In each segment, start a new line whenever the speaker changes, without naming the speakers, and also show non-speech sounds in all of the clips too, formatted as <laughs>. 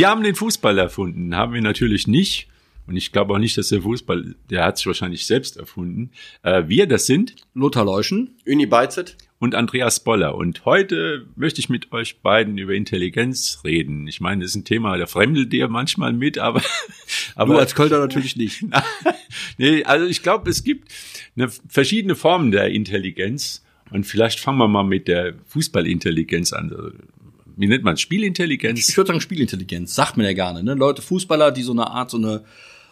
Wir haben den Fußball erfunden, haben wir natürlich nicht. Und ich glaube auch nicht, dass der Fußball, der hat sich wahrscheinlich selbst erfunden. Äh, wir, das sind
Lothar Leuschen,
Uni Beizet.
und Andreas Boller. Und heute möchte ich mit euch beiden über Intelligenz reden. Ich meine, das ist ein Thema, da fremdelt ihr manchmal mit, aber, <laughs> aber
du als Kölner natürlich nicht. <laughs>
nee, also ich glaube, es gibt eine, verschiedene Formen der Intelligenz. Und vielleicht fangen wir mal mit der Fußballintelligenz an. Wie nennt man? Spielintelligenz?
Ich würde sagen Spielintelligenz, sagt man ja gerne. Ne? Leute, Fußballer, die so eine Art, so eine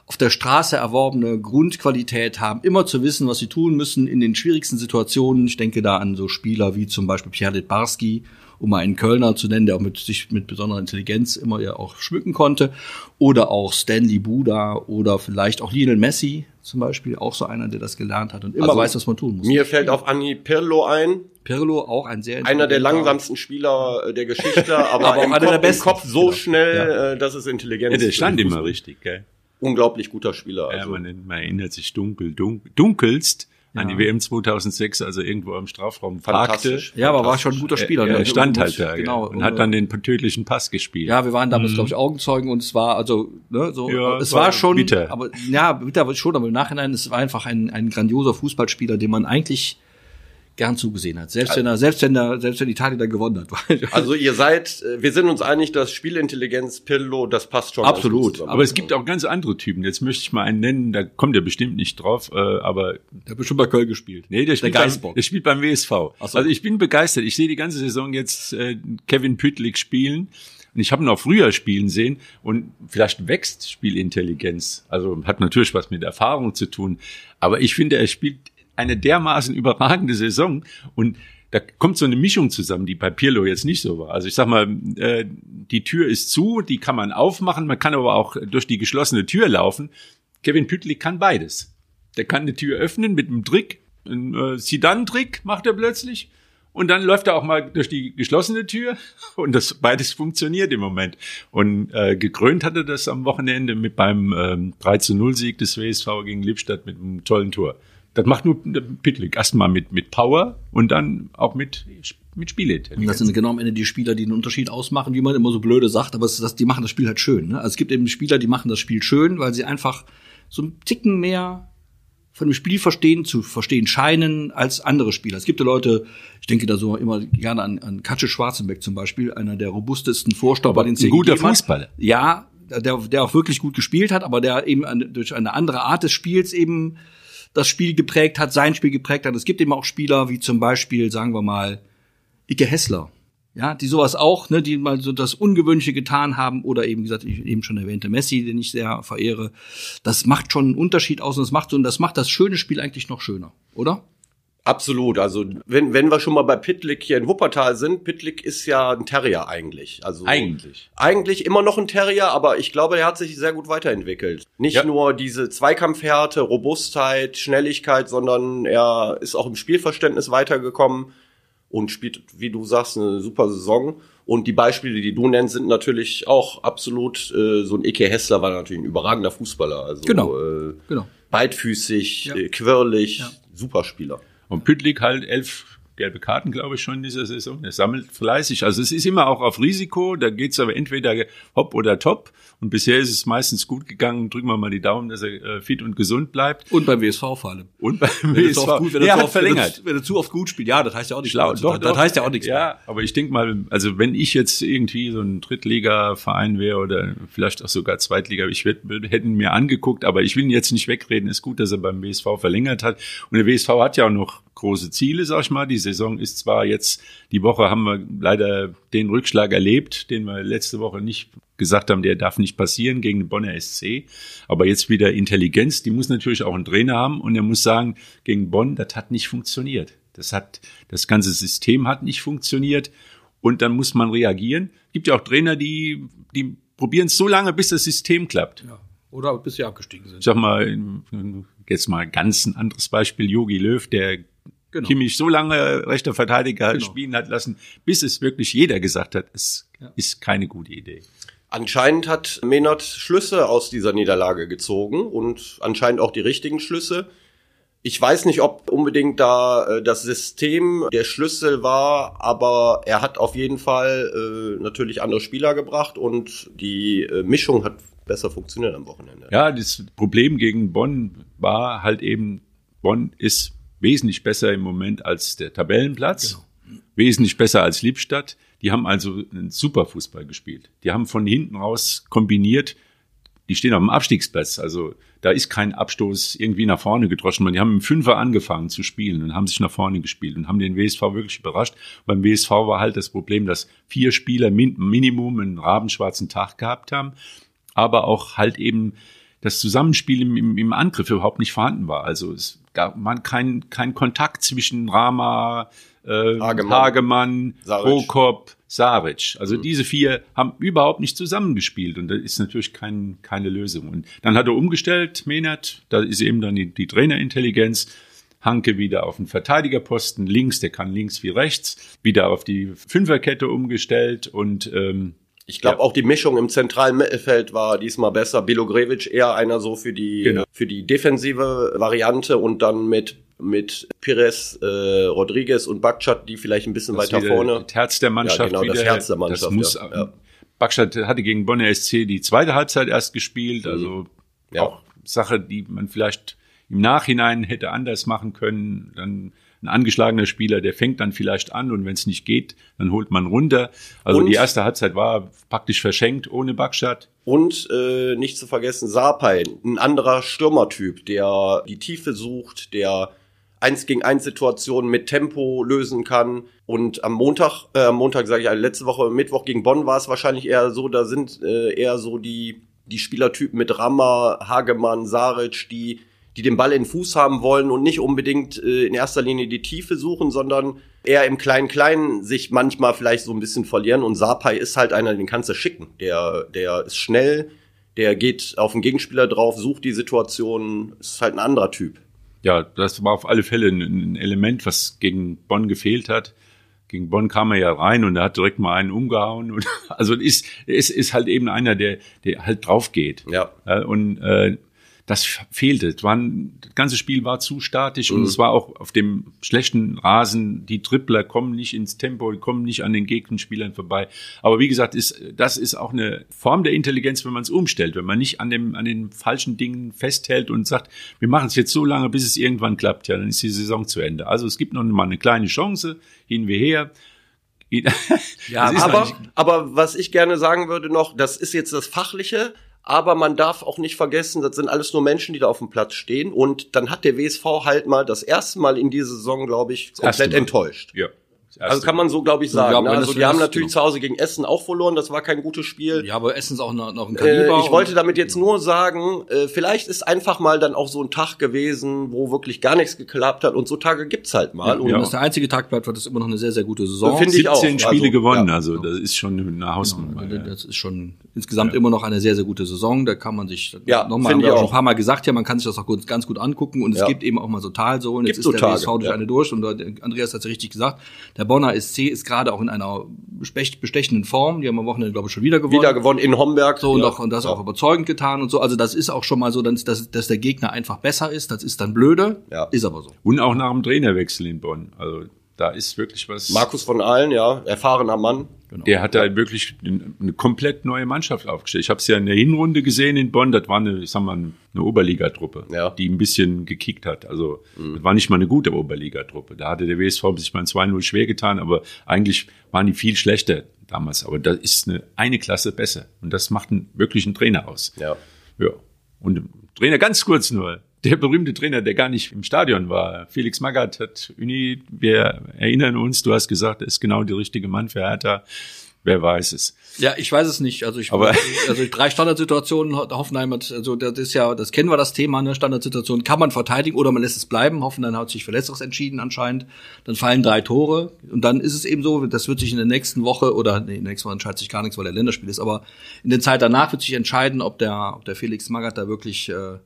auf der Straße erworbene Grundqualität haben, immer zu wissen, was sie tun müssen in den schwierigsten Situationen. Ich denke da an so Spieler wie zum Beispiel Pierre Litbarski, um mal einen Kölner zu nennen, der auch mit sich mit besonderer Intelligenz immer ja auch schmücken konnte. Oder auch Stanley Buda oder vielleicht auch Lionel Messi zum Beispiel, auch so einer, der das gelernt hat und immer
Also
weiß, was man tun muss.
Mir fällt auf Anni Pirlo ein,
Pirlo auch ein sehr
einer der langsamsten Spieler äh, der Geschichte, <laughs> aber,
Aber auch
im,
einer
Kopf,
der
im
besten.
Kopf so
Genau.
schnell, äh, dass es Intelligenz
Ja, der
ist.
stand immer richtig, gell?
Unglaublich guter Spieler.
Ja,
Also.
man, man erinnert sich dunkel, dunkel dunkelst an die WM 2006, als er irgendwo am Strafraum parkte.
Fantastisch.
Ja, aber war schon ein guter Spieler.
Er,
ne?
er stand
Und-
halt da gell?
genau,
und hat dann den tödlichen Pass gespielt.
Ja, wir waren damals, glaube ich, Augenzeugen und es war also, ne, so,
Mhm. Ja,
es
war
war, schon,
bitter.
aber ja, bitter schon, aber im Nachhinein, es war einfach ein, ein grandioser Fußballspieler, dem man eigentlich gern zugesehen hat. Selbst wenn er, selbst wenn er, selbst wenn Italien da gewonnen hat. <laughs>
Also ihr seid, äh, wir sind uns einig, dass Spielintelligenz, Pirlo, das passt schon.
Absolut.
Aber es gibt auch ganz andere Typen. Jetzt möchte ich mal einen nennen, da kommt er bestimmt nicht drauf, äh, aber
der hat bestimmt bei Köln gespielt.
nee, der spielt, beim,
Geistbock.
der spielt beim WSV.
so.
Also ich bin begeistert. Ich sehe die ganze Saison jetzt äh, Kevin Püttlik spielen. Und ich habe ihn auch früher spielen sehen und vielleicht wächst Spielintelligenz. Also hat natürlich was mit Erfahrung zu tun. Aber ich finde, er spielt eine dermaßen überragende Saison und da kommt so eine Mischung zusammen, die bei Pirlo jetzt nicht so war. Also ich sag mal, äh, die Tür ist zu, die kann man aufmachen, man kann aber auch durch die geschlossene Tür laufen. Kevin Püttlik kann beides. Der kann eine Tür öffnen mit einem Trick, einen äh, Sidan-Trick macht er plötzlich. Und dann läuft er auch mal durch die geschlossene Tür <laughs> und das beides funktioniert im Moment. Und äh, gekrönt hatte das am Wochenende mit beim ähm, 3 zu 0 Sieg des WSV gegen Lippstadt mit einem tollen Tor. Das macht nur der Pitlick. Erstmal mit, mit Power und dann auch mit, mit Spielintelligenz.
Und das sind genau am Ende die Spieler, die einen Unterschied ausmachen, wie man immer so blöde sagt, aber es ist das, die machen das Spiel halt schön. Ne? Also es gibt eben Spieler, die machen das Spiel schön, weil sie einfach so einen Ticken mehr von dem Spiel verstehen, zu verstehen scheinen als andere Spieler. Es gibt ja Leute, ich denke da so immer gerne an, an Katze Schwarzenbeck zum Beispiel, einer der robustesten Vorstopper, den es
ein guter. Fußballer.
Ja, der, der auch wirklich gut gespielt hat, aber der eben eine, durch eine andere Art des Spiels eben das Spiel geprägt hat, sein Spiel geprägt hat. Es gibt eben auch Spieler wie zum Beispiel, sagen wir mal, Ike Hessler. Ja, die sowas auch, ne, die mal so das Ungewöhnliche getan haben oder eben, gesagt, ich eben schon erwähnte Messi, den ich sehr verehre. Das macht schon einen Unterschied aus und das macht so, und das macht das schöne Spiel eigentlich noch schöner, oder?
Absolut. Also wenn, wenn wir schon mal bei Pitlick hier in Wuppertal sind, Pitlick ist ja ein Terrier eigentlich. Also
Eigentlich.
Eigentlich immer noch ein Terrier, aber ich glaube, er hat sich sehr gut weiterentwickelt. Nicht
Ja.
nur diese Zweikampfhärte, Robustheit, Schnelligkeit, sondern er ist auch im Spielverständnis weitergekommen und spielt, wie du sagst, eine super Saison. Und die Beispiele, die du nennst, sind natürlich auch absolut, äh, so ein Ike Hessler war natürlich ein überragender Fußballer. Also
Genau.
äh,
Genau.
beidfüßig,
Ja.
äh, quirlig,
Ja.
super Spieler.
Und Püttlik halt elf gelbe Karten, glaube ich, schon in dieser Saison. Er sammelt fleißig. Also es ist immer auch auf Risiko. Da geht's aber entweder hopp oder top. Und bisher ist es meistens gut gegangen. Drücken wir mal die Daumen, dass er äh, fit und gesund bleibt.
Und beim WSV vor allem.
Und <laughs> beim
Wenn
WSV.
gut, wenn
er hat
oft, wenn
verlängert.
er, wenn er zu oft gut spielt. Ja, das heißt ja auch nichts.
Schlau,
mehr. Also, das, das heißt ja auch nichts. mehr.
Ja, aber ich denke mal, also wenn ich jetzt irgendwie so ein Drittliga-Verein wäre oder vielleicht auch sogar Zweitliga, ich hätte hätten mir angeguckt, aber ich will ihn jetzt nicht wegreden. Ist gut, dass er beim WSV verlängert hat. Und der WSV hat ja auch noch große Ziele, sag ich mal. Die Saison ist zwar jetzt, die Woche haben wir leider den Rückschlag erlebt, den wir letzte Woche nicht gesagt haben, der darf nicht passieren gegen den Bonner SC. Aber jetzt wieder Intelligenz, die muss natürlich auch einen Trainer haben und er muss sagen, gegen Bonn, das hat nicht funktioniert. Das hat, das ganze System hat nicht funktioniert und dann muss man reagieren. Gibt ja auch Trainer, die, die probieren es so lange, bis das System klappt.
Ja. Oder bis sie abgestiegen
Ich
sind.
sag mal, jetzt mal ganz ein anderes Beispiel, Jogi Löw, der
Genau.
Kimmich so lange rechter Verteidiger
Genau.
spielen hat lassen, bis es wirklich jeder gesagt hat, es
Ja.
ist keine gute Idee.
Anscheinend hat Menard Schlüsse aus dieser Niederlage gezogen und anscheinend auch die richtigen Schlüsse. Ich weiß nicht, ob unbedingt da äh, das System der Schlüssel war, aber er hat auf jeden Fall äh, natürlich andere Spieler gebracht und die äh, Mischung hat besser funktioniert am Wochenende.
Ja, das Problem gegen Bonn war halt eben, Bonn ist wesentlich besser im Moment als der Tabellenplatz, genau. wesentlich besser als Liebstadt. Die haben also einen super Fußball gespielt. Die haben von hinten raus kombiniert. Die stehen auf dem Abstiegsplatz. Also da ist kein Abstoß irgendwie nach vorne gedroschen. Die haben im Fünfer angefangen zu spielen und haben sich nach vorne gespielt und haben den WSV wirklich überrascht. Beim WSV war halt das Problem, dass vier Spieler Minimum einen rabenschwarzen Tag gehabt haben, aber auch halt eben das Zusammenspiel im, im, im Angriff überhaupt nicht vorhanden war. Also es gab man kein, kein Kontakt zwischen Rama, äh, Hagemann, Hagemann Prokop, Saric. Also mhm. diese vier haben überhaupt nicht zusammengespielt und das ist natürlich kein, keine Lösung. Und dann hat er umgestellt, Menert, da ist eben dann die, die Trainerintelligenz. Hanke wieder auf den Verteidigerposten links, der kann links wie rechts, wieder auf die Fünferkette umgestellt und ähm,
ich glaube, ja. auch die Mischung im zentralen Mittelfeld war diesmal besser. Bilogrevich eher einer so für die, genau. für die defensive Variante und dann mit mit Pires, äh, Rodriguez und Bakchat, die vielleicht ein bisschen das weiter vorne.
Das Herz der Mannschaft. Ja,
genau, das Herz der Mannschaft. Das muss,
ja, ja. Bakchat hatte gegen Bonner SC die zweite Halbzeit erst gespielt, mhm. also ja. auch Sache, die man vielleicht im Nachhinein hätte anders machen können. Dann ein angeschlagener Spieler, der fängt dann vielleicht an und wenn es nicht geht, dann holt man runter. Also und, die erste Halbzeit war praktisch verschenkt ohne Backstadt.
Und äh, nicht zu vergessen Sapai, ein anderer Stürmertyp, der die Tiefe sucht, der eins gegen eins Situationen mit Tempo lösen kann. Und am Montag, äh, am Montag sage ich, also letzte Woche Mittwoch gegen Bonn war es wahrscheinlich eher so, da sind äh, eher so die die Spielertypen mit Rammer, Hagemann, Saric, die die den Ball in den Fuß haben wollen und nicht unbedingt äh, in erster Linie die Tiefe suchen, sondern eher im Kleinen-Kleinen sich manchmal vielleicht so ein bisschen verlieren. Und Sapai ist halt einer, den kannst du schicken. Der, der ist schnell, der geht auf den Gegenspieler drauf, sucht die Situation, ist halt ein anderer Typ.
Ja, das war auf alle Fälle ein, ein Element, was gegen Bonn gefehlt hat gegen Bonn kam er ja rein und er hat direkt mal einen umgehauen. Und, <laughs> also ist, ist, ist halt eben einer, der, der halt drauf geht.
Ja.
Und äh, das fehlte. Das, waren, das ganze Spiel war zu statisch mhm. und es war auch auf dem schlechten Rasen, die Tripler kommen nicht ins Tempo, kommen nicht an den Gegenspielern vorbei. Aber wie gesagt, ist, das ist auch eine Form der Intelligenz, wenn man es umstellt, wenn man nicht an, dem, an den falschen Dingen festhält und sagt, wir machen es jetzt so lange, bis es irgendwann klappt. Ja, dann ist die Saison zu Ende. Also es gibt noch mal eine kleine Chance, hin wie her. <laughs>
ja, aber, aber was ich gerne sagen würde noch, das ist jetzt das Fachliche, aber man darf auch nicht vergessen, das sind alles nur Menschen, die da auf dem Platz stehen. Und dann hat der WSV halt mal das erste Mal in dieser Saison, glaube ich, komplett enttäuscht.
Ja.
Also kann man so, glaube ich, sagen. Glaub, ne? Also die haben natürlich genau. zu Hause gegen Essen auch verloren, das war kein gutes Spiel.
Ja, aber Essen ist auch noch, noch ein Kaliber.
Äh, ich wollte damit jetzt nur sagen, äh, vielleicht ist einfach mal dann auch so ein Tag gewesen, wo wirklich gar nichts geklappt hat und so Tage gibt's halt mal. Ja,
und ja. das der einzige Tag bleibt, war das immer noch eine sehr, sehr gute Saison.
Finde ich auch. 17 Spiele also, gewonnen, ja. also das ist schon eine Hausnummer.
Genau, das ist schon insgesamt immer noch eine sehr, sehr gute Saison. Da kann man sich, ja, nochmal, haben wir auch schon ein paar Mal gesagt, ja, man kann sich das auch gut, ganz gut angucken und es gibt eben auch mal so Talsohlen. Jetzt ist so der Tage, WSV durch eine durch und Andreas hat es ja richtig gesagt, der Bonner SC ist gerade auch in einer bestechenden Form. Die haben am Wochenende, glaube ich, schon wieder gewonnen.
Wieder gewonnen in Homberg.
So, und, auch, und das ja. auch überzeugend getan und so. Also das ist auch schon mal so, dass, dass, dass der Gegner einfach besser ist. Das ist dann blöde. Ja. Ist aber so.
Und auch nach dem Trainerwechsel in Bonn. Also da ist wirklich was.
Markus von Ahlen, ja, erfahrener Mann.
Genau. Der hat da wirklich eine komplett neue Mannschaft aufgestellt. Ich habe es ja in der Hinrunde gesehen in Bonn. Das war eine, ich sag mal, eine Oberligatruppe, ja. die ein bisschen gekickt hat. Also mhm. das war nicht mal eine gute Oberligatruppe. Da hatte der WSV sich mal 2-0 schwer getan, aber eigentlich waren die viel schlechter damals. Aber da ist eine, eine Klasse besser. Und das macht einen wirklichen Trainer aus.
Ja.
Ja. Und Trainer ganz kurz nur der berühmte Trainer, der gar nicht im Stadion war, Felix Magath hat Uni, wir erinnern uns, du hast gesagt, er ist genau der richtige Mann für Hertha. Wer weiß es.
Ja, ich weiß es nicht. Also ich,
Aber
also drei Standardsituationen Hoffenheim hat, also das ist ja, das kennen wir das Thema, ne? Standardsituation kann man verteidigen oder man lässt es bleiben. Hoffenheim hat sich für Letzteres entschieden anscheinend. Dann fallen drei Tore und dann ist es eben so, das wird sich in der nächsten Woche oder nee, nächsten Woche entscheidet sich gar nichts, weil der Länderspiel ist. Aber in der Zeit danach wird sich entscheiden, ob der, ob der Felix Magath da wirklich äh,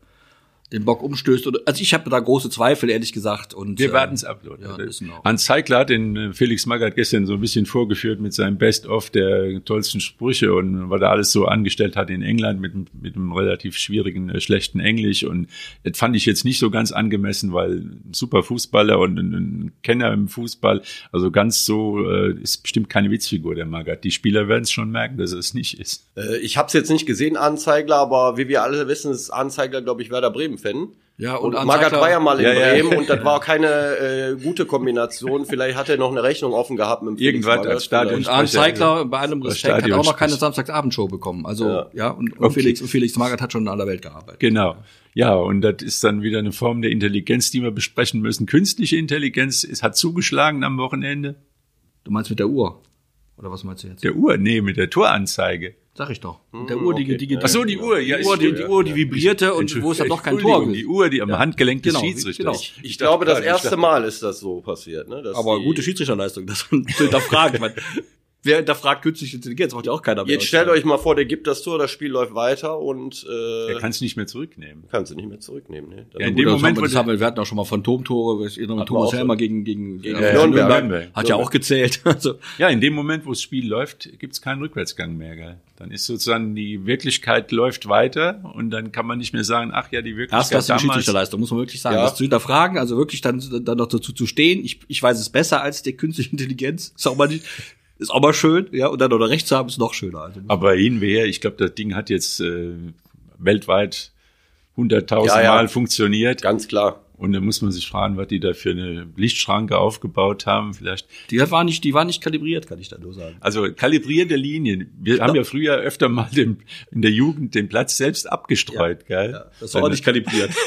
den Bock umstößt. Oder, also ich habe da große Zweifel, ehrlich gesagt. Und,
Wir
äh,
warten es ab, Leute.
ja.
Hans Zeigler hat den äh, Felix Magath gestern so ein bisschen vorgeführt mit seinem Best-of der tollsten Sprüche und was er alles so angestellt hat in England mit, mit einem relativ schwierigen, äh, schlechten Englisch. Und das fand ich jetzt nicht so ganz angemessen, weil ein super Fußballer und ein, ein Kenner im Fußball, also ganz so äh, ist bestimmt keine Witzfigur, der Magath. Die Spieler werden es schon merken, dass er es nicht ist.
Äh, ich habe es jetzt nicht gesehen, Anzeigler, aber wie wir alle wissen, ist Anzeigler, glaube ich, Werder Bremen-Fan.
Ja,
Und,
und
Magath war ja mal in
Ja, ja.
Bremen und das war keine äh, gute Kombination. Vielleicht hat er noch eine Rechnung offen gehabt mit dem Felix
Irgendwas
Magath,
als Stadion-.
Und Arndt Zeigler, bei allem Respekt, hat auch noch keine. Samstagsabendshow bekommen. Also, ja,
Ja.
und, und
Okay.
Felix, und Felix Magath hat schon in aller Welt gearbeitet.
Genau. Ja, und das ist dann wieder eine Form der Intelligenz, die wir besprechen müssen. Künstliche Intelligenz ist, hat zugeschlagen am Wochenende.
Du meinst mit der Uhr? Oder was meinst du jetzt?
Der Uhr, nee, mit der Toranzeige.
Sag ich doch. Mit der Uhr, die,
okay.
die, die,
Ach
Ach so, die Uhr, ja.
die, Uhr, die, die Uhr, die vibrierte und wo es dann doch kein Tor gibt.
Die Uhr, die am Handgelenk des
Genau,
Schiedsrichters.
genau.
Ich glaube, das erste Mal ist das so passiert. Ne? dass
Aber
die-
gute Schiedsrichterleistung, <laughs> das zu hinterfragen. Wer hinterfragt künstliche Intelligenz? Macht ja auch keiner mehr.
Jetzt stellt euch mal vor, der gibt das Tor, das Spiel läuft weiter und
Er
äh,
kann es nicht mehr zurücknehmen.
kannst du nicht mehr zurücknehmen. Ne?
Ja, in
Gut,
dem
das
Moment,
haben wir, das
wo
haben wir, wir hatten auch schon mal Phantomtore, ich erinnere mich, Thomas
auch.
Helmer gegen, gegen,
Gegen
ja,
Nürnberg.
Nürnberg.
Hat ja auch gezählt. <laughs> Also,
Ja, in dem Moment, wo das Spiel läuft, gibt es keinen Rückwärtsgang mehr. Gell? Dann ist sozusagen die Wirklichkeit läuft weiter und dann kann man nicht mehr sagen, ach ja, die Wirklichkeit
Erstklassige
damals.
Schiedsrichterleistung, muss man wirklich sagen.
Ja.
Das zu hinterfragen, also wirklich dann, dann noch dazu zu stehen, ich, ich weiß es besser als die künstliche Intelligenz, ist auch mal nicht, ist auch mal schön, ja, und dann noch recht zu haben, ist noch schöner. Also,
Aber hin wie her, ich glaube, das Ding hat jetzt äh, weltweit hunderttausend
Ja, ja.
Mal funktioniert.
Ganz klar.
Und da muss man sich fragen, was die da für eine Lichtschranke aufgebaut haben. Vielleicht
die war nicht, die war nicht kalibriert, kann ich da nur sagen.
Also kalibrierte Linien. Wir haben ja früher öfter mal den, in der Jugend den Platz selbst abgestreut, gell?
Ja, das war auch nicht kalibriert. <laughs>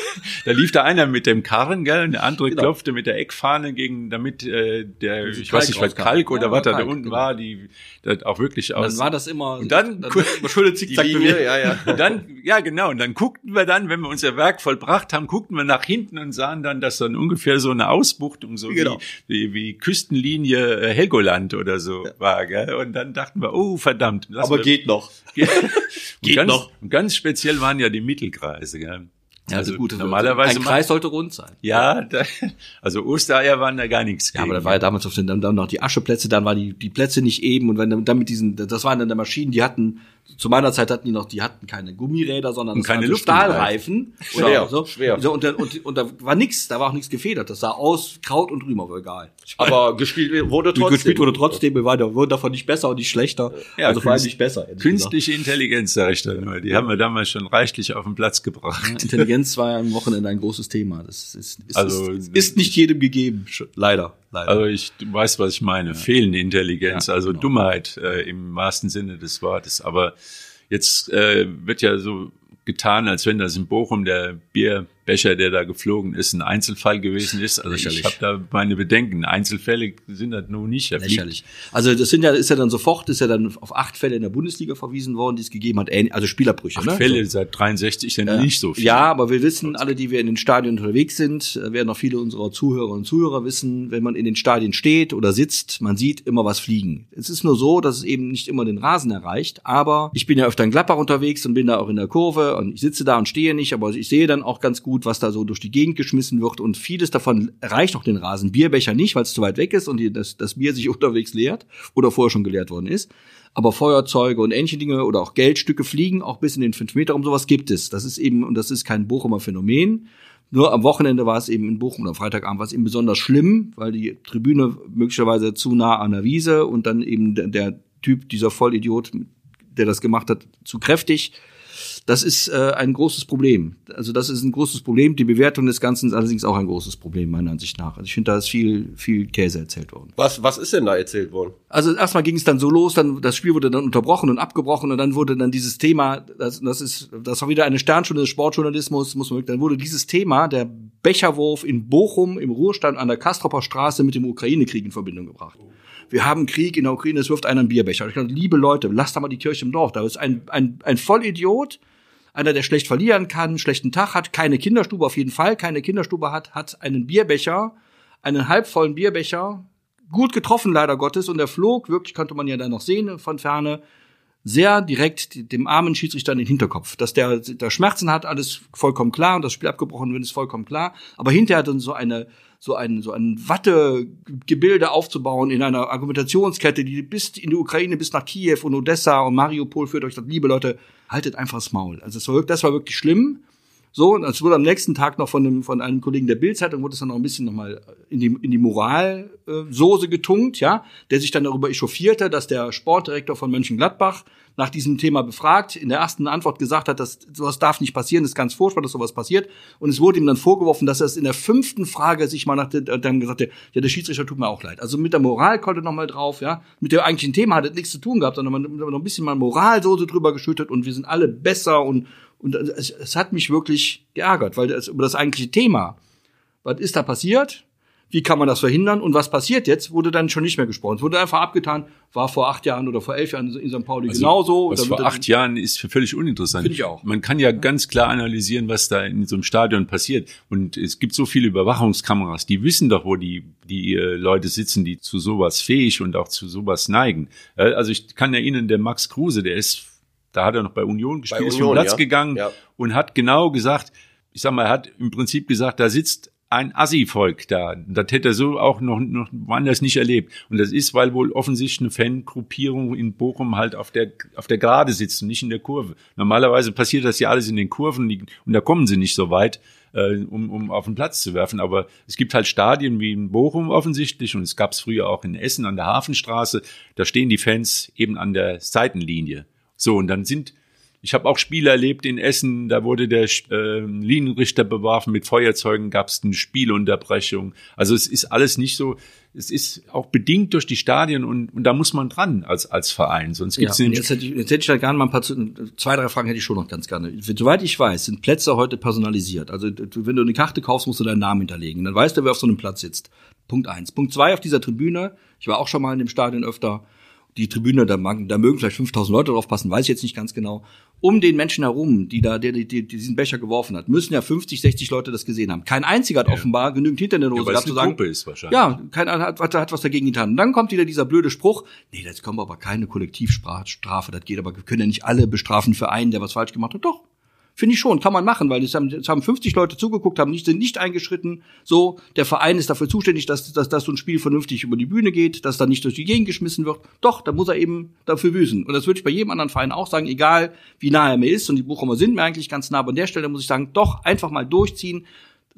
Da lief da einer mit dem Karren, gell? Und der andere
Genau.
klopfte mit der Eckfahne gegen, damit äh, der, ich weiß nicht, was
Kalk
oder
Ja,
was da, da
Kalk,
unten
genau.
war, die das auch wirklich aus.
Dann war das immer,
Und dann-
dann immer schöne
Die
Zickzack
Linie, ja, ja.
und dann, ja genau, und dann guckten wir dann, wenn wir unser Werk vollbracht haben, guckten wir nach hinten und sahen dann, dass dann ungefähr so eine Ausbuchtung, so
Genau.
wie, wie, wie Küstenlinie äh, Helgoland oder so war, gell? Und dann dachten wir, oh verdammt.
Aber
wir-
geht noch. <laughs>
und <laughs>
Geht
ganz,
noch.
Und ganz speziell waren ja die Mittelkreise, gell?
Ja, also gut,
normalerweise
ein Kreis sollte rund sein.
Ja, da, <laughs> also Ostereier waren da gar nichts
Ja, aber da war ja damals auf den, dann, dann noch die Ascheplätze, dann war die, die Plätze nicht eben und wenn dann, dann mit diesen, das waren dann der Maschinen, die hatten, zu meiner Zeit hatten die noch, die hatten keine Gummiräder, sondern
keine
waren. Stahlreifen.
Schwer,
Oder so.
schwer.
So, und, dann, und, und da war nix, da war auch nichts gefedert. Das sah aus, Kraut und Rüben, aber egal.
Aber gespielt wurde trotzdem.
Gespielt wurde trotzdem, wir waren, wurden davon nicht besser und nicht schlechter.
Ja,
also vor allem nicht besser.
Künstliche Intelligenz, sag ich da nur. Die haben wir damals schon reichlich auf den Platz gebracht.
gesagt. Intelligenz war ja am Wochenende ein großes Thema. Das ist, ist,
Also-
ist, ist nicht jedem gegeben. Leider, leider.
Also ich du weißt, was ich meine. Fehlende Intelligenz,
Ja,
also
genau.
Dummheit äh, im wahrsten Sinne des Wortes. Aber jetzt äh, wird ja so getan, als wenn das in Bochum der Bierbecher, der da geflogen ist, ein Einzelfall gewesen ist. Also
Lächerlich.
ich habe da meine Bedenken. Einzelfälle sind das nun nicht. Fliegt-
Lächerlich. Also das sind ja, ist ja dann sofort, ist ja dann auf acht Fälle in der Bundesliga verwiesen worden, die es gegeben hat, also Spielerbrüche.
Acht
ne?
Fälle seit 63 sind
Ja.
nicht so viel.
Ja, aber wir wissen, alle, die wir in den Stadien unterwegs sind, äh, werden auch viele unserer Zuhörer und Zuhörer wissen, wenn man in den Stadien steht oder sitzt, man sieht immer was fliegen. Es ist nur so, dass es eben nicht immer den Rasen erreicht, aber ich bin ja öfter in Gladbach unterwegs und bin da auch in der Kurve und ich sitze da und stehe nicht, aber ich sehe dann auch ganz gut, was da so durch die Gegend geschmissen wird und vieles davon erreicht auch den Rasen. Bierbecher nicht, weil es zu weit weg ist und die, das, das Bier sich <laughs> unterwegs leert oder vorher schon geleert worden ist. Aber Feuerzeuge und ähnliche Dinge oder auch Geldstücke fliegen auch bis in den fünf Meter um sowas gibt es. Das ist eben, und das ist kein Bochumer Phänomen. Nur am Wochenende war es eben in Bochum oder Freitagabend war es eben besonders schlimm, weil die Tribüne möglicherweise zu nah an der Wiese und dann eben der, der Typ, dieser Vollidiot, der das gemacht hat, zu kräftig. Das ist äh, ein großes Problem. Also das ist ein großes Problem. Die Bewertung des Ganzen ist allerdings auch ein großes Problem, meiner Ansicht nach. Also ich finde, da ist viel, viel Käse erzählt worden.
Was, was ist denn da erzählt worden?
Also erstmal ging es dann so los, dann das Spiel wurde dann unterbrochen und abgebrochen und dann wurde dann dieses Thema, das, das ist das war wieder eine Sternstunde des Sportjournalismus, muss man wirklich, dann wurde dieses Thema der Becherwurf in Bochum im Ruhestand an der Kastropper Straße mit dem Ukraine-Krieg in Verbindung gebracht. Wir haben Krieg in der Ukraine, es wirft einer einen Bierbecher. Ich dachte, liebe Leute, lasst da mal die Kirche im Dorf. Da ist ein, ein, ein Vollidiot, einer, der schlecht verlieren kann, schlechten Tag hat, keine Kinderstube, auf jeden Fall keine Kinderstube hat, hat einen Bierbecher, einen halbvollen Bierbecher, gut getroffen leider Gottes und er flog, wirklich konnte man ja dann noch sehen von Ferne, sehr direkt dem armen Schiedsrichter in den Hinterkopf. Dass der, der Schmerzen hat, alles vollkommen klar und das Spiel abgebrochen wird, ist vollkommen klar. Aber hinterher dann so eine so ein so ein Wattegebilde aufzubauen in einer Argumentationskette, die bis in die Ukraine bis nach Kiew und Odessa und Mariupol führt euch das, liebe Leute, haltet einfach das Maul. Also das war, das war wirklich schlimm. So, und es wurde am nächsten Tag noch von einem, von einem Kollegen der Bildzeitung wurde es dann noch ein bisschen nochmal in die, in die Moralsoße getunkt, ja, der sich dann darüber echauffierte, dass der Sportdirektor von Mönchengladbach nach diesem Thema befragt, in der ersten Antwort gesagt hat, dass sowas darf nicht passieren, ist ganz furchtbar, dass sowas passiert. Und es wurde ihm dann vorgeworfen, dass er es in der fünften Frage sich mal nach der, dann gesagt hat, ja, der Schiedsrichter tut mir auch leid. Also mit der Moral konnte noch mal drauf, ja. Mit dem eigentlichen Thema hat es nichts zu tun gehabt, sondern man hat noch ein bisschen mal Moralsoße drüber geschüttet und wir sind alle besser und und es, es hat mich wirklich geärgert, weil das, über das eigentliche Thema, was ist da passiert? Wie kann man das verhindern? Und was passiert jetzt? Wurde dann schon nicht mehr gesprochen. Es wurde einfach abgetan, war vor acht Jahren oder vor elf Jahren in St. Pauli
Also,
genauso.
Was vor acht Jahren ist für völlig uninteressant.
Finde ich auch.
Man kann ja ganz klar analysieren, was da in so einem Stadion passiert. Und es gibt so viele Überwachungskameras, die wissen doch, wo die, die äh, Leute sitzen, die zu sowas fähig und auch zu sowas neigen. Äh, also ich kann erinnern, der Max Kruse, der ist, da hat er noch bei Union gespielt, ist vom
Union,
Platz
ja.
gegangen
Ja.
und hat genau gesagt, ich sag mal, er hat im Prinzip gesagt, da sitzt ein Assi-Volk da. Das hätte er so auch noch, noch woanders nicht erlebt. Und das ist, weil wohl offensichtlich eine Fangruppierung in Bochum halt auf der, auf der Gerade sitzt und nicht in der Kurve. Normalerweise passiert das ja alles in den Kurven die- und da kommen sie nicht so weit, äh, um, um auf den Platz zu werfen. Aber es gibt halt Stadien wie in Bochum offensichtlich und es gab es früher auch in Essen an der Hafenstraße. Da stehen die Fans eben an der Seitenlinie. So, und dann sind ich habe auch Spiele erlebt in Essen, da wurde der äh, Linienrichter beworfen, mit Feuerzeugen gab es eine Spielunterbrechung. Also es ist alles nicht so, es ist auch bedingt durch die Stadien und, und da muss man dran als, als Verein. Sonst
Ja,
gibt's nämlich
jetzt, hätte ich, jetzt hätte ich da gerne mal ein paar, zwei, drei Fragen hätte ich schon noch ganz gerne. Soweit ich weiß, sind Plätze heute personalisiert. Also wenn du eine Karte kaufst, musst du deinen Namen hinterlegen. Dann weißt du, wer auf so einem Platz sitzt. Punkt eins. Punkt zwei, auf dieser Tribüne, ich war auch schon mal in dem Stadion öfter, die Tribüne, da, mag, da mögen vielleicht 5000 Leute drauf passen, weiß ich jetzt nicht ganz genau. Um den Menschen herum, die da, der, die, die diesen Becher geworfen hat, müssen ja 50, 60 Leute das gesehen haben. Kein einziger hat offenbar genügend hinter der Hose
Ja,
gehabt zu
eine
sagen,
Gruppe ist wahrscheinlich.
ja, keiner hat, hat, hat was dagegen getan. Und dann kommt wieder dieser blöde Spruch, nee, jetzt kommen wir aber keine Kollektivstrafe, das geht, aber wir können ja nicht alle bestrafen für einen, der was falsch gemacht hat. Doch, finde ich schon, kann man machen, weil es haben, es haben 50 Leute zugeguckt, haben nicht, sind nicht eingeschritten. So, der Verein ist dafür zuständig, dass, dass, dass so ein Spiel vernünftig über die Bühne geht, dass da nicht durch die Gegend geschmissen wird. Doch, da muss er eben dafür büßen. Und das würde ich bei jedem anderen Verein auch sagen, egal wie nah er mir ist. Und die Bochumer sind mir eigentlich ganz nah, aber an der Stelle muss ich sagen, doch, einfach mal durchziehen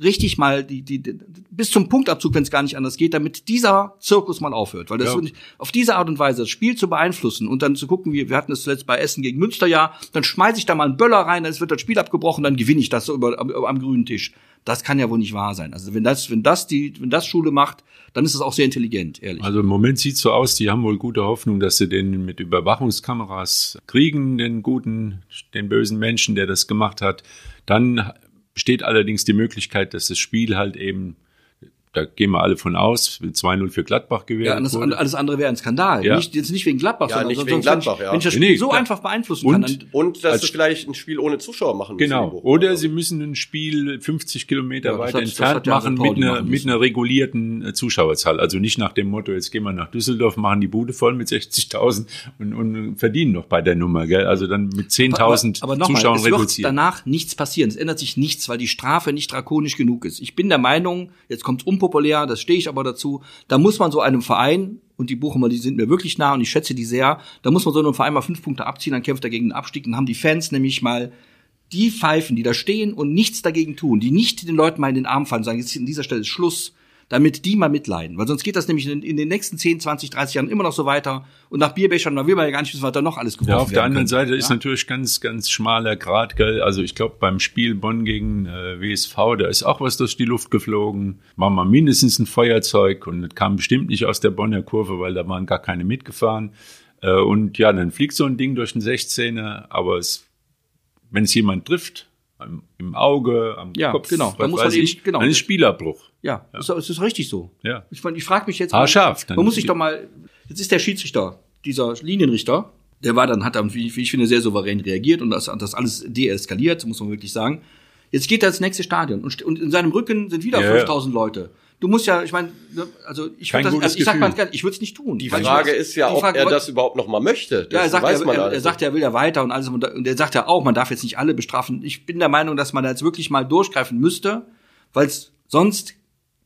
richtig mal die, die, die bis zum Punktabzug, wenn es gar nicht anders geht, damit dieser Zirkus mal aufhört. Weil das
Ja.
auf diese Art und Weise das Spiel zu beeinflussen und dann zu gucken, wie wir hatten es zuletzt bei Essen gegen Münster ja, dann schmeiße ich da mal einen Böller rein, dann wird das Spiel abgebrochen, dann gewinne ich das so über, am, am grünen Tisch. Das kann ja wohl nicht wahr sein. Also wenn das, wenn das die, wenn das Schule macht, dann ist es auch sehr intelligent, ehrlich.
Also im Moment sieht's so aus, die haben wohl gute Hoffnung, dass sie den mit Überwachungskameras kriegen, den guten, den bösen Menschen, der das gemacht hat. Dann besteht allerdings die Möglichkeit, dass das Spiel halt eben, da gehen wir alle von aus, mit 2-0 für Gladbach
ja,
gewählt
alles,
wurde.
alles andere wäre ein Skandal.
Ja.
Nicht, jetzt nicht wegen Gladbach,
Ja,
sondern
nicht wegen Gladbach, ja.
Wenn ich das
Nee,
Spiel so
klar.
einfach beeinflussen
Und-
kann, dann
Und dass sie vielleicht ein Spiel ohne Zuschauer machen müssen.
Genau. Oder sie müssen ein Spiel 50 Kilometer
Ja,
weiter
hat-
entfernt
ja
machen mit einer,
machen
mit einer regulierten äh, Zuschauerzahl. Also nicht nach dem Motto, jetzt gehen wir nach Düsseldorf, machen die Bude voll mit 60.000 und, und verdienen noch bei der Nummer. Gell? Also dann mit 10.000
aber, aber nochmal,
Zuschauern
es wird
reduzieren.
danach nichts passieren. Es ändert sich nichts, weil die Strafe nicht drakonisch genug ist. Ich bin der Meinung, jetzt kommt's unpopulär, das stehe ich aber dazu, da muss man so einem Verein, und die Bochumer, die sind mir wirklich nah und ich schätze die sehr, da muss man so einem Verein mal fünf Punkte abziehen, dann kämpft er gegen den Abstieg, dann haben die Fans nämlich mal die Pfeifen, die da stehen und nichts dagegen tun, die nicht den Leuten mal in den Arm fallen, sagen, jetzt an dieser Stelle ist Schluss, damit die mal mitleiden. Weil sonst geht das nämlich in, in den nächsten 10, 20, 30 Jahren immer noch so weiter. Und nach Bierbechern, da will man ja gar nicht wissen, was da noch alles geworfen
Ja, auf der anderen
könnte.
Seite ist
Ja?
natürlich ganz, ganz schmaler Grad, gell? Also ich glaube, beim Spiel Bonn gegen äh, WSV, da ist auch was durch die Luft geflogen. War mal mindestens ein Feuerzeug und das kam bestimmt nicht aus der Bonner Kurve, weil da waren gar keine mitgefahren. Äh, und ja, dann fliegt so ein Ding durch den 16er, aber es, wenn es jemand trifft, am, im Auge, am
Ja,
Kopf,
genau. Da muss man
weiß
eben-
ich,
genau.
dann ist Spielabbruch.
Ja, Ist, es ist richtig so.
Ja.
Ich, ich frage mich jetzt.
Haarscharf, dann-
Man muss sich doch mal. Jetzt ist der Schiedsrichter, dieser Linienrichter, der war dann, hat dann, wie, ich finde, sehr souverän reagiert und das, das alles deeskaliert, muss man wirklich sagen. Jetzt geht er ins nächste Stadion und, und in seinem Rücken sind wieder
Ja, ja.
5000 Leute. Du musst ja, ich meine, ne, also ich
Kein
würd das, also ich sag mal ich würde es nicht tun.
Die
ich
Frage ist ja, ob
Frage-
er das überhaupt noch mal möchte.
ja, er
Das
sagt,
weiß
er,
man
er,
alles
er sagt, er will ja weiter und alles. Und und er sagt ja auch, man darf jetzt nicht alle bestrafen. Ich bin der Meinung, dass man da jetzt wirklich mal durchgreifen müsste, weil es sonst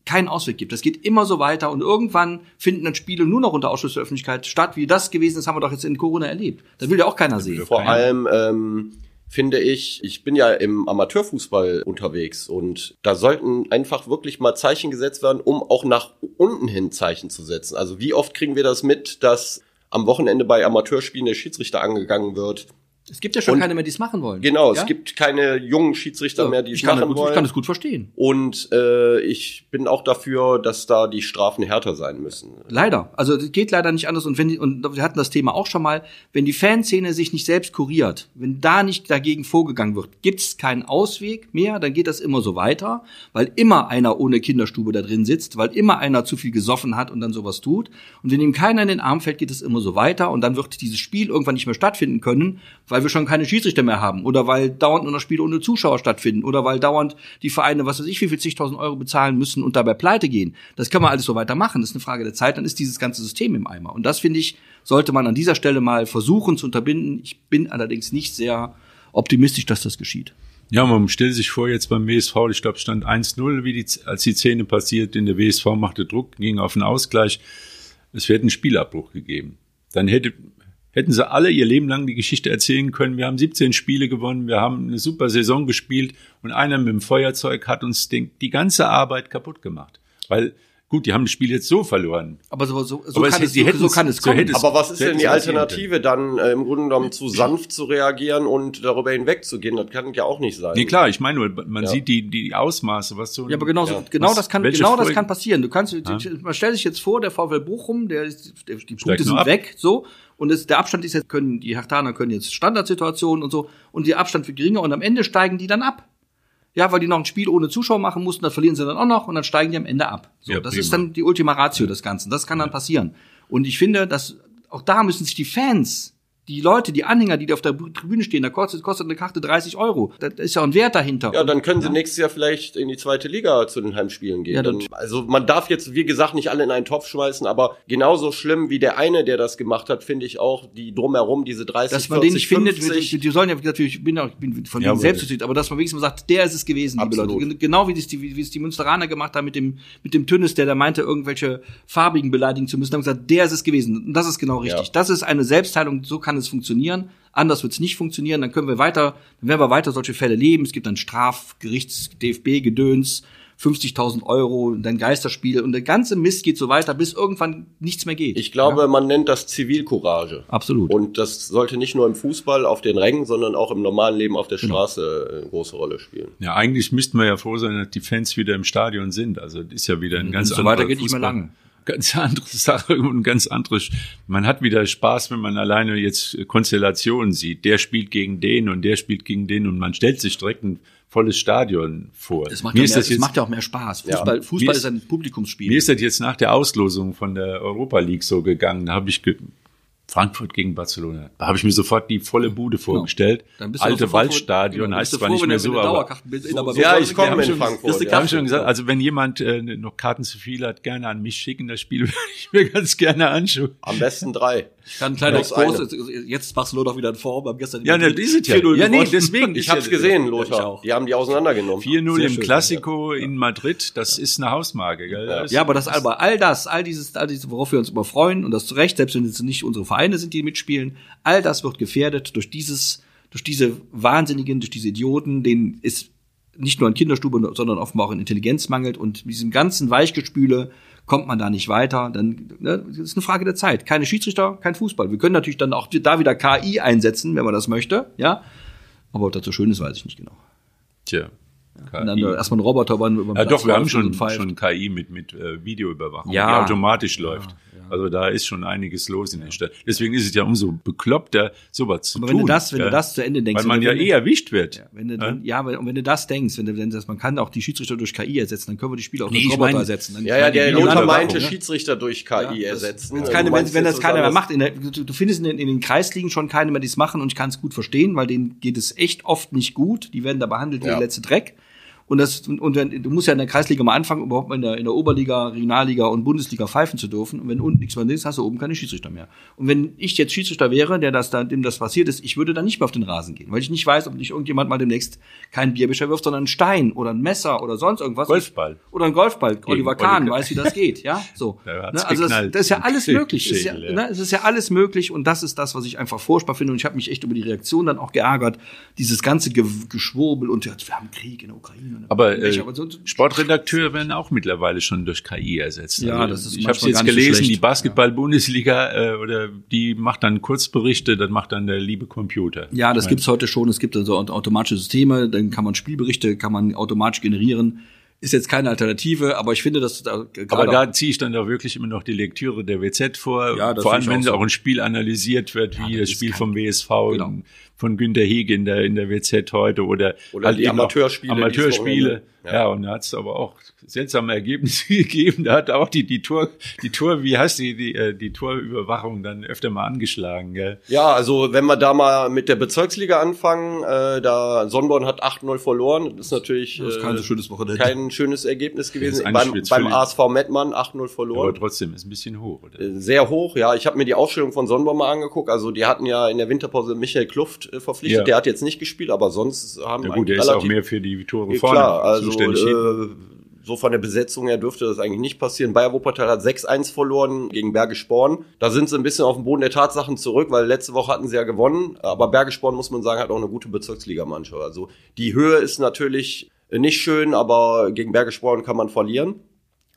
keinen Ausweg gibt. Das geht immer so weiter und irgendwann finden dann Spiele nur noch unter Ausschluss der Öffentlichkeit statt. Wie das gewesen ist, haben wir doch jetzt in Corona erlebt. Das will ja auch keiner sehen.
Vor allem ähm, finde ich, ich bin ja im Amateurfußball unterwegs und da sollten einfach wirklich mal Zeichen gesetzt werden, um auch nach unten hin Zeichen zu setzen. Also wie oft kriegen wir das mit, dass am Wochenende bei Amateurspielen der Schiedsrichter angegangen wird?
Es gibt ja schon
Und-
keine mehr, die es machen wollen.
Genau,
ja?
es gibt keine jungen Schiedsrichter mehr, die es
ich
machen
gut, ich
wollen.
kann das gut verstehen.
und äh, ich bin auch dafür, dass da die Strafen härter sein müssen.
Leider. Also es geht leider nicht anders. Und wenn die, und wir hatten das Thema auch schon mal, wenn die Fanszene sich nicht selbst kuriert, wenn da nicht dagegen vorgegangen wird, gibt es keinen Ausweg mehr, dann geht das immer so weiter, weil immer einer ohne Kinderstube da drin sitzt, weil immer einer zu viel gesoffen hat und dann sowas tut. Und wenn ihm keiner in den Arm fällt, geht es immer so weiter und dann wird dieses Spiel irgendwann nicht mehr stattfinden können, weil wir schon keine Schiedsrichter mehr haben oder weil dauernd nur noch Spiele ohne Zuschauer stattfinden oder weil dauernd die Vereine, was weiß ich, wie viel zigtausend Euro bezahlen müssen und dabei pleite gehen. Das kann man alles so weitermachen. Das ist eine Frage der Zeit, dann ist dieses ganze System im Eimer. Und das finde ich, sollte man an dieser Stelle mal versuchen zu unterbinden. Ich bin allerdings nicht sehr optimistisch, dass das geschieht.
Ja, man stellt sich vor, jetzt beim WSV, ich glaube, stand 1-0, wie die, als die Szene passiert, in der WSV machte Druck, ging auf den Ausgleich. Es wird einen Spielabbruch gegeben. Dann hätte, hätten sie alle ihr Leben lang die Geschichte erzählen können. Wir haben 17 Spiele gewonnen, wir haben eine super Saison gespielt und einer mit dem Feuerzeug hat uns den, die ganze Arbeit kaputt gemacht. Weil, gut, die haben das Spiel jetzt so verloren.
Aber so, so, so,
Aber es
kann, es,
die
so,
hätten
so
es-
kann es
so
kommen.
es-
Aber was ist
so
denn die
es
Alternative, dann äh, im Grunde genommen zu sanft zu reagieren und darüber hinwegzugehen? Das kann ja auch nicht sein.
Nee, klar, ich meine nur, man
Ja.
sieht die, die Ausmaße, was so.
Ja, aber genau, so,
Ja.
genau
Was-
das kann, genau das kann passieren. Du kannst, man stellt sich jetzt vor, der VfL Bochum, der, ist- der die Punkte sind
ab.
weg, so. Und es, der Abstand ist jetzt, können, die Hertaner können jetzt Standardsituationen und so. Und der Abstand wird geringer und am Ende steigen die dann ab. Ja, weil die noch ein Spiel ohne Zuschauer machen mussten, dann verlieren sie dann auch noch und dann steigen die am Ende ab. So,
Ja,
das
prima.
ist dann die Ultima Ratio des Ganzen. Das kann dann passieren. Und ich finde, dass auch da müssen sich die Fans, die Leute, die Anhänger, die da auf der Tribüne stehen, da kostet, kostet eine Karte 30 Euro. Da ist ja ein Wert dahinter.
Ja, dann können sie nächstes Jahr vielleicht in die zweite Liga zu den Heimspielen gehen.
Ja, dann-
also man darf jetzt, wie gesagt, nicht alle in einen Topf schmeißen, aber genauso schlimm wie der eine, der das gemacht hat, finde ich auch die drumherum, diese 30,
dass man
40,
den nicht findet,
50.
die, die sollen ja natürlich, ich bin, auch, ich bin von
Ja,
denen
aber-
selbst überzeugt, aber dass man wenigstens mal sagt, der ist es gewesen, liebe
Absolut.
Leute. Gen- Genau wie es die, wie es die Münsteraner gemacht haben mit dem, mit dem Tünnes, der da meinte, irgendwelche Farbigen beleidigen zu müssen, haben gesagt, der ist es gewesen. Und das ist genau richtig.
Ja.
Das ist eine Selbstheilung, so kann es funktionieren. Anders wird es nicht funktionieren, dann können wir weiter, dann werden wir weiter solche Fälle leben. Es gibt dann Strafgerichts, DFB-Gedöns, 50.000 Euro, dann Geisterspiel und der ganze Mist geht so weiter, bis irgendwann nichts mehr geht.
Ich glaube, man nennt das Zivilcourage.
Absolut.
Und das sollte nicht nur im Fußball auf den Rängen, sondern auch im normalen Leben auf der
Genau.
Straße äh, eine große Rolle spielen.
Ja, eigentlich müssten wir ja froh sein, dass die Fans wieder im Stadion sind. Also das ist ja wieder ein ganz
so
anderer
weiter geht nicht mehr
Fußball. Ganz andere Sache und ganz anderes. Man hat wieder Spaß, wenn man alleine jetzt Konstellationen sieht. Der spielt gegen den und der spielt gegen den und man stellt sich direkt ein volles Stadion vor.
Es macht,
Mir
ja
ist
mehr,
das
es
jetzt,
macht ja auch mehr Spaß.
Ja.
Fußball, Fußball
Mir
ist,
ist-
ein Publikumsspiel.
mir ist das jetzt nach der Auslosung von der Europa League so gegangen. Da habe ich ge Frankfurt gegen Barcelona. Da habe ich mir sofort die volle Bude vorgestellt.
Genau. Dann bist du
Alte Waldstadion
genau,
heißt zwar
froh,
nicht mehr so, aber
aber
Ja, ich komme in
schon-
Frankfurt.
wir haben schon gesagt, also wenn jemand äh, noch Karten zu viel hat, gerne an mich schicken. Das Spiel <laughs> würde ich mir ganz gerne anschauen.
Am besten drei.
Kann ein kleiner Exkurs. Jetzt ist Barcelona auch wieder in Form. Haben gestern
Ja, ne, die sind ja.
4-0
Ja, nee, deswegen. <laughs>
Ich hab's gesehen, Lothar.
ich auch.
Die haben die auseinandergenommen.
4-0
Sehr
im
schön,
Klassiko in Madrid, das ist eine Hausmarke, gell?
Ja, aber das, aber all das, all dieses, all dieses, worauf wir uns immer freuen, und das zu Recht, selbst wenn es nicht unsere Vereine sind, die mitspielen, all das wird gefährdet durch dieses, durch diese Wahnsinnigen, durch diese Idioten, denen ist nicht nur an Kinderstube, sondern offenbar auch in Intelligenz mangelt und mit diesem ganzen Weichgespüle kommt man da nicht weiter, dann ne, das ist eine Frage der Zeit. Keine Schiedsrichter, kein Fußball. Wir können natürlich dann auch da wieder KI einsetzen, wenn man das möchte, ja. Aber ob das so schön ist, weiß ich nicht genau.
Tja.
Und dann erstmal ein Roboter über, den
Ja, doch, wir haben schon,
und pfeift.
schon KI mit, mit äh, Videoüberwachung,
Ja.
die automatisch läuft. Also da ist schon einiges los in der Stadt. Deswegen ist es ja umso bekloppter, sowas zu
Aber
tun.
wenn du das, wenn
ja.
du das zu Ende denkst,
Weil man
wenn
ja
du-
eh erwischt wird.
Ja, wenn du, dann, ja, aber- und wenn du das denkst, wenn du, wenn das, man kann auch die Schiedsrichter durch KI ersetzen, dann können wir die Spiele auch
Nee,
durch Roboter
mein-
ersetzen. Dann,
Ja, ja, der Lothar
Überwachung,
meinte
ne?
Schiedsrichter durch KI
Ja, das-
ersetzen.
Wenn's
Du
keine, wenn, wenn das keiner mehr macht, in der, du, du findest in den, in den Kreisligen schon keine mehr, die es machen und ich kann es gut verstehen, weil denen geht es echt oft nicht gut. Die werden da behandelt wie
Ja.
der letzte Dreck. Und das und wenn, du musst ja in der Kreisliga mal anfangen, überhaupt in der, in der Oberliga, Regionalliga und Bundesliga pfeifen zu dürfen. Und wenn unten nichts mehr ist, hast du oben keine Schiedsrichter mehr. Und wenn ich jetzt Schiedsrichter wäre, der das da, dem das passiert ist, ich würde dann nicht mehr auf den Rasen gehen, weil ich nicht weiß, ob nicht irgendjemand mal demnächst keinen Bierbecher wirft, sondern einen Stein oder ein Messer oder sonst irgendwas.
Golfball.
Oder ein Golfball. Oliver Kahn
Oliver-
weiß, wie das geht, ja? So. <laughs>
Da
Ne? Also das, das ist ja alles möglich. Es ist ja,
Schädel, ja.
ne? es ist ja alles möglich und das ist das, was ich einfach furchtbar finde. Und ich habe mich echt über die Reaktion dann auch geärgert. Dieses ganze Ge Geschwurbel und ja, wir haben Krieg in der Ukraine. Und
Aber, äh,
welcher- so-
Sportredakteure werden auch mittlerweile schon durch KI ersetzt. Also
Ja, das ist
ich habe
manchmal
jetzt
so
gelesen,
schlecht.
die Basketball-Bundesliga äh, oder die macht dann Kurzberichte, das macht dann der liebe Computer.
Ja, das
Ich mein,
gibt's heute schon. Es gibt also aut- automatische Systeme, dann kann man Spielberichte, kann man automatisch generieren. Ist jetzt keine Alternative, aber ich finde, dass da
Aber
gerade
da ziehe ich dann doch wirklich immer noch die Lektüre der WZ vor.
Ja, das
Vor allem, wenn
auch so.
auch ein Spiel analysiert wird, wie
das
das
ist
Spiel vom WSV,
Genau.
Von Günter Hege in der, in der WZ heute oder,
Oder die
eben auch
Amateurspiele
Amateurspiele. Ja.
Ja.
und da hat es aber auch seltsame Ergebnisse <laughs> gegeben. Da hat auch die, die Tor, die Tor, wie heißt die, die, äh, die Torüberwachung dann öfter mal angeschlagen, gell?
Ja, also wenn wir da mal mit der Bezirksliga anfangen, äh, da Sonnborn hat 8-0 verloren, das ist natürlich
Das ist
äh,
kein so schönes Wochenende.
kein schönes Ergebnis gewesen. Beim, beim ASV Mettmann 8-0
Aber
verloren.
trotzdem ist ein bisschen hoch, oder?
Äh, Sehr hoch, ja. Ich habe mir die Aufstellung von Sonnborn mal angeguckt. Also die hatten ja in der Winterpause Michael Kluft äh, verpflichtet.
Ja.
Der hat jetzt nicht gespielt, aber sonst haben
Ja gut, der ist auch mehr für die Tore
Ja,
vorne
klar, also
zuständig.
äh, so von der Besetzung her dürfte das eigentlich nicht passieren. Bayer Wuppertal hat 6-1 verloren gegen Bergisch Born. Da sind sie ein bisschen auf dem Boden der Tatsachen zurück, weil letzte Woche hatten sie ja gewonnen. Aber Bergisch Born, muss man sagen, hat auch eine gute Bezirksligamannschaft. Also die Höhe ist natürlich nicht schön, aber gegen Bergisch Born kann man verlieren.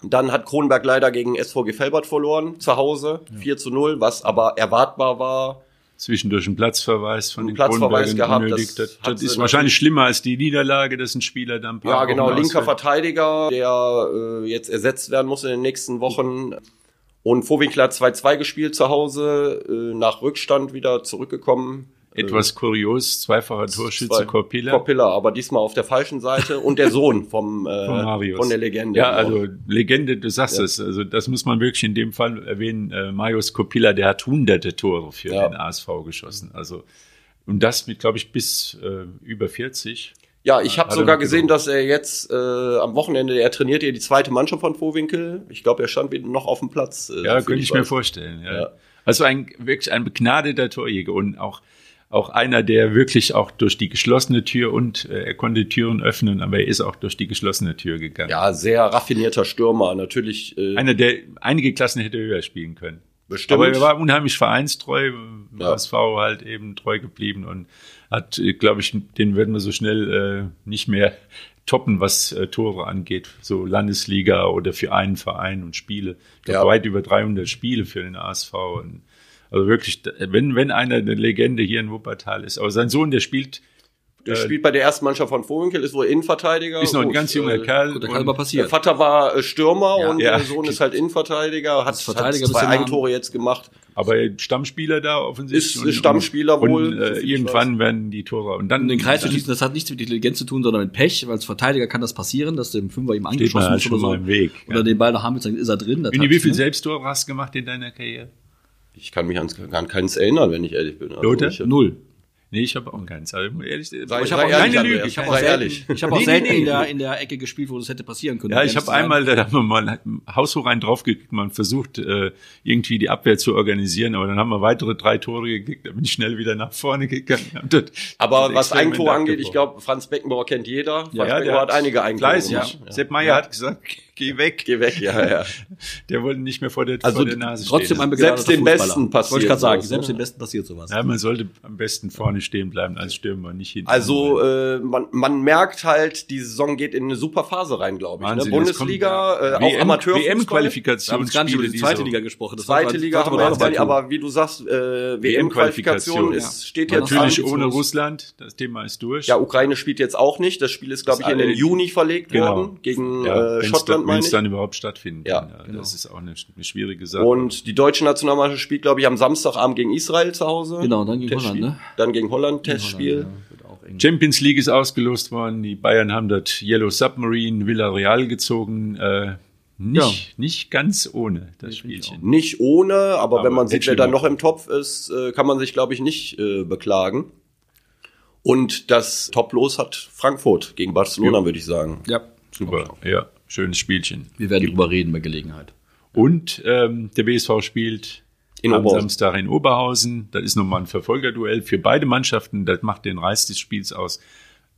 Dann hat Kronberg leider gegen SVG Felbert verloren, zu Hause, 4 zu 0, was aber erwartbar war.
Zwischendurch einen Platzverweis von
Einen
den
Platzverweis gehabt, das
Das, das ist wahrscheinlich schlimmer als die Niederlage, dass ein Spieler dann
Ja, genau,
Wochen
linker
ausfällt.
Verteidiger, der äh, jetzt ersetzt werden muss in den nächsten Wochen. Und Vorwinkler hat 2-2 gespielt zu Hause, äh, nach Rückstand wieder zurückgekommen.
Etwas kurios, zweifacher Torschütze
Zwei-
Corpilla.
Corpilla, aber diesmal auf der falschen Seite. Und der Sohn vom, <laughs> äh,
Von Marius.
von der Legende.
Ja, also Legende, du sagst es. Also das muss man wirklich in dem Fall erwähnen. Äh, Marius Kopilla, der hat hunderte Tore für
Ja.
den ASV geschossen. Also und das mit, glaube ich, bis äh, über 40.
Ja, ich habe sogar gesehen, dass er jetzt äh, am Wochenende, er trainiert ja die zweite Mannschaft von Vorwinkel. Ich glaube, er stand wieder noch auf dem Platz. Äh,
Ja, könnte ich mir vorstellen. Ja.
Ja.
Also ein wirklich ein begnadeter Torjäger und auch auch einer, der wirklich auch durch die geschlossene Tür und äh, er konnte Türen öffnen, aber er ist auch durch die geschlossene Tür gegangen.
Ja, sehr raffinierter Stürmer. Natürlich äh,
Einer, der einige Klassen hätte höher spielen können.
bestimmt.
Aber er war unheimlich vereinstreu,
Ja.
HSV halt eben treu geblieben und hat, glaube ich, den werden wir so schnell äh, nicht mehr toppen, was äh, Tore angeht, so Landesliga oder für einen Verein und Spiele. Ich glaube,
Ja.
weit über 300 Spiele für den ASV. Und, also wirklich, wenn, wenn einer eine Legende hier in Wuppertal ist, aber sein Sohn, der spielt,
Der
äh,
spielt bei der ersten Mannschaft von Vorwinkel, ist wohl Innenverteidiger.
ist noch ein ganz junger
äh,
Kerl.
Gut, kann
und-
aber
Der
passieren.
Vater war äh, Stürmer
Ja,
und
ja.
der Sohn ist halt Innenverteidiger, hat,
Verteidiger
hat zwei
du
Eigentore jetzt gemacht.
aber Stammspieler da offensichtlich.
Ist Stammspieler
und,
wohl,
Und, äh, irgendwann werden die Tore. Und dann
Um den Kreis zu
dann
schließen, das hat nichts mit Intelligenz zu tun, sondern mit Pech, weil als Verteidiger kann das passieren, dass dem Fünfer ihm angeschossen ist
schon
oder so.
mal im Weg.
Oder den Ball nach Hamels, dann ist er drin.
wie viel
ne?
Selbsttore hast du gemacht in deiner Karriere?
Ich kann mich an, an keins erinnern, wenn ich ehrlich bin. Also
Lothar?
ich,
Null.
Nee, ich habe auch keins. Ehrlich,
Sei-
Ich habe auch
ehrlich,
keine Lüge. Ich habe auch selten,
ehrlich.
ich habe auch selten in, der, in der Ecke gespielt, wo das hätte passieren können.
ja, ich habe einmal, da haben wir mal haushoch rein draufgekriegt, man versucht, äh, irgendwie die Abwehr zu organisieren, aber dann haben wir weitere drei Tore gekriegt, da bin ich schnell wieder nach vorne gegangen. Hab <laughs> das-
aber
das
was Eigentor angeht, ich glaube, Franz Beckenbauer kennt jeder. Franz
ja,
Beckenbauer
der
hat einige Eigentore
Fleißig. Ja. Sepp Meier hat gesagt, geh weg.
Geh weg, ja, ja. <laughs>
Der wollte nicht mehr vor der,
Also
vor der Nase
trotzdem
stehen.
ein
Selbst den
Fußballer.
Besten passiert
Wollte ich gerade sagen,
sowas,
selbst
ne?
den Besten passiert sowas.
ja, man sollte am besten vorne stehen bleiben als Stürmer, nicht hinten.
Also äh, man, man merkt halt, die Saison geht in eine super Phase rein, glaube ich.
Wahnsinn,
ne? Bundesliga,
kommt-
äh, auch
WM
Amateurfußball.
Wir haben
WM-Qualifikation.
gar nicht über die zweite Liga gesprochen. Das
Zweite
war-
Liga haben wir jetzt gar nicht, aber wie du sagst, äh, WM-Qualifikation
ja.
ist steht jetzt
Natürlich ohne Russland, das Thema ist durch.
Ja, Ukraine spielt jetzt auch nicht. Das Spiel ist, glaube ich, in den Juni verlegt
Genau.
worden gegen
ja,
äh, Schottland,
dann,
meine ich.
dann überhaupt stattfinden
Ja,
kann.
genau.
Das ist auch eine, eine schwierige Sache.
Und die deutsche Nationalmannschaft spielt, glaube ich, am Samstagabend gegen Israel zu Hause.
Genau, dann gegen
Testspiel.
Holland, ne?
Dann gegen Holland, Testspiel.
Ja, auch eng.
Champions League ist ausgelost worden. Die Bayern haben dort Yellow Submarine Villarreal gezogen. Äh, nicht, nicht ganz ohne das Spielchen.
Nicht ohne, aber,
Aber
wenn man sieht, wer da noch im Topf ist, äh, kann man sich, glaube ich, nicht äh, beklagen. Und das Top-Los hat Frankfurt gegen Barcelona,
Jo.
würde ich sagen.
Ja.
Super, ja, schönes Spielchen.
Wir werden drüber reden bei Gelegenheit.
Und ähm, der BSV spielt
In
am
Oberhausen.
Samstag in Oberhausen. Das ist nochmal ein Verfolgerduell für beide Mannschaften. Das macht den Reiz des Spiels aus.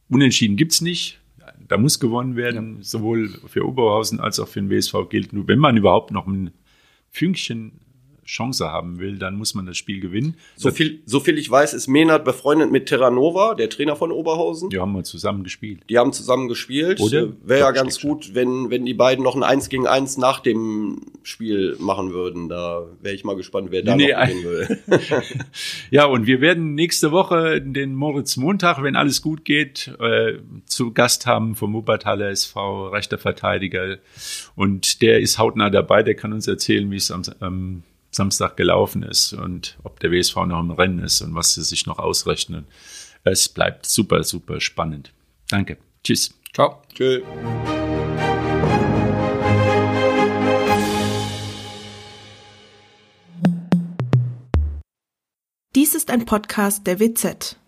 Unentschieden gibt's nicht. Da muss gewonnen werden, sowohl für Oberhausen als auch für den WSV gilt nur, wenn man überhaupt noch ein Fünkchen Chance haben will, dann muss man das Spiel gewinnen.
So viel, so viel ich weiß, ist Menard befreundet mit Terranova, der Trainer von Oberhausen.
Die haben wir zusammen gespielt.
Die haben zusammen gespielt.
Oder?
Äh, Wäre ja ganz gut, wenn, wenn die beiden noch ein Eins gegen Eins nach dem Spiel machen würden. Da wäre ich mal gespannt, wer da
Nee,
noch gewinnen will. <laughs>
Ja, und wir werden nächste Woche den Moritz Montag, wenn alles gut geht, äh, zu Gast haben vom Wuppertaler SV, rechter Verteidiger. Und der ist hautnah dabei, der kann uns erzählen, wie es am, am Samstag gelaufen ist und ob der WSV noch im Rennen ist und was sie sich noch ausrechnen. Es bleibt super, super spannend. Danke. Tschüss.
Ciao.
Tschö.
Dies ist ein Podcast der WZ.